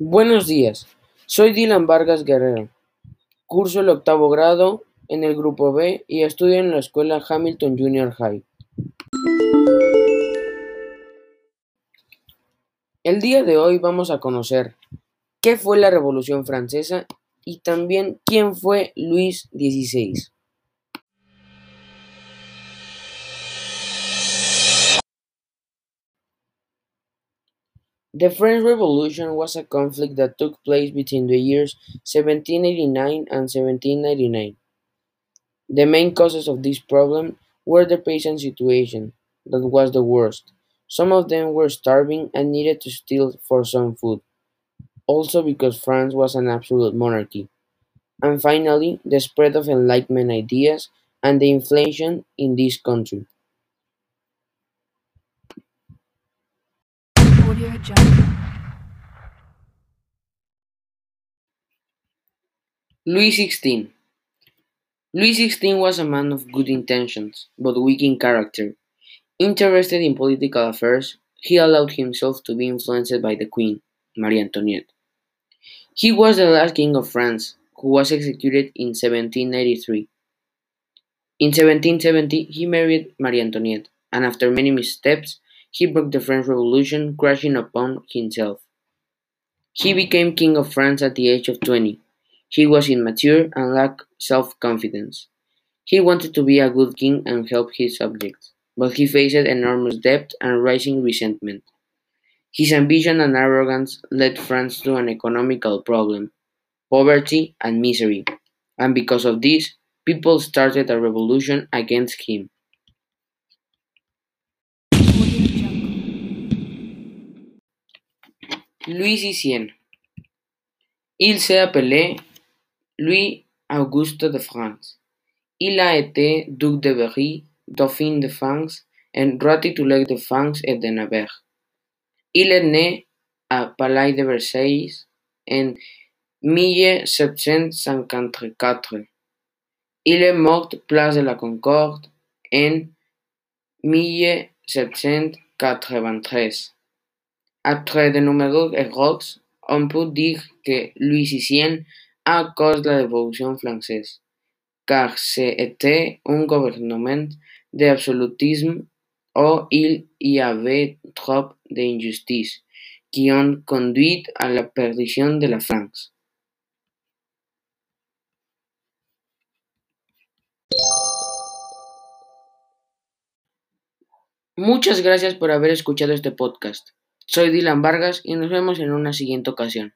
Buenos días, soy Dylan Vargas Guerrero. Curso el octavo grado en el grupo B y estudio en la escuela Hamilton Junior High. El día de hoy vamos a conocer qué fue la Revolución Francesa y también quién fue Luis XVI. The French Revolution was a conflict that took place between the years 1789 and 1799. The main causes of this problem were the peasant situation, that was the worst. Some of them were starving and needed to steal for some food, also because France was an absolute monarchy. And finally, the spread of Enlightenment ideas and the inflation in this country. Louis XVI Louis XVI was a man of good intentions, but weak in character. Interested in political affairs, he allowed himself to be influenced by the Queen, Marie Antoinette. He was the last king of France, who was executed in 1793. In 1770, he married Marie Antoinette, and after many missteps, he broke the French Revolution, crashing upon himself. He became king of France at the age of 20. He was immature and lacked self confidence. He wanted to be a good king and help his subjects, but he faced enormous debt and rising resentment. His ambition and arrogance led France to an economical problem, poverty, and misery, and because of this, people started a revolution against him. Louis. Il s'est Louis Auguste de France. Il a été duc de Berry, dauphin de France et roi de France et de Navarre. Il est né à Palais de Versailles en 1754. Il est mort place de la Concorde en 1793. Après de nombreux erreurs, on peut dire que Louis XVI a cause de la Révolution française, car c'était un gouvernement d'absolutisme où il y avait trop d'injustices qui ont conduit à la perdition de la France. Muchas gracias por haber escuchado este podcast. Soy Dylan Vargas y nos vemos en una siguiente ocasión.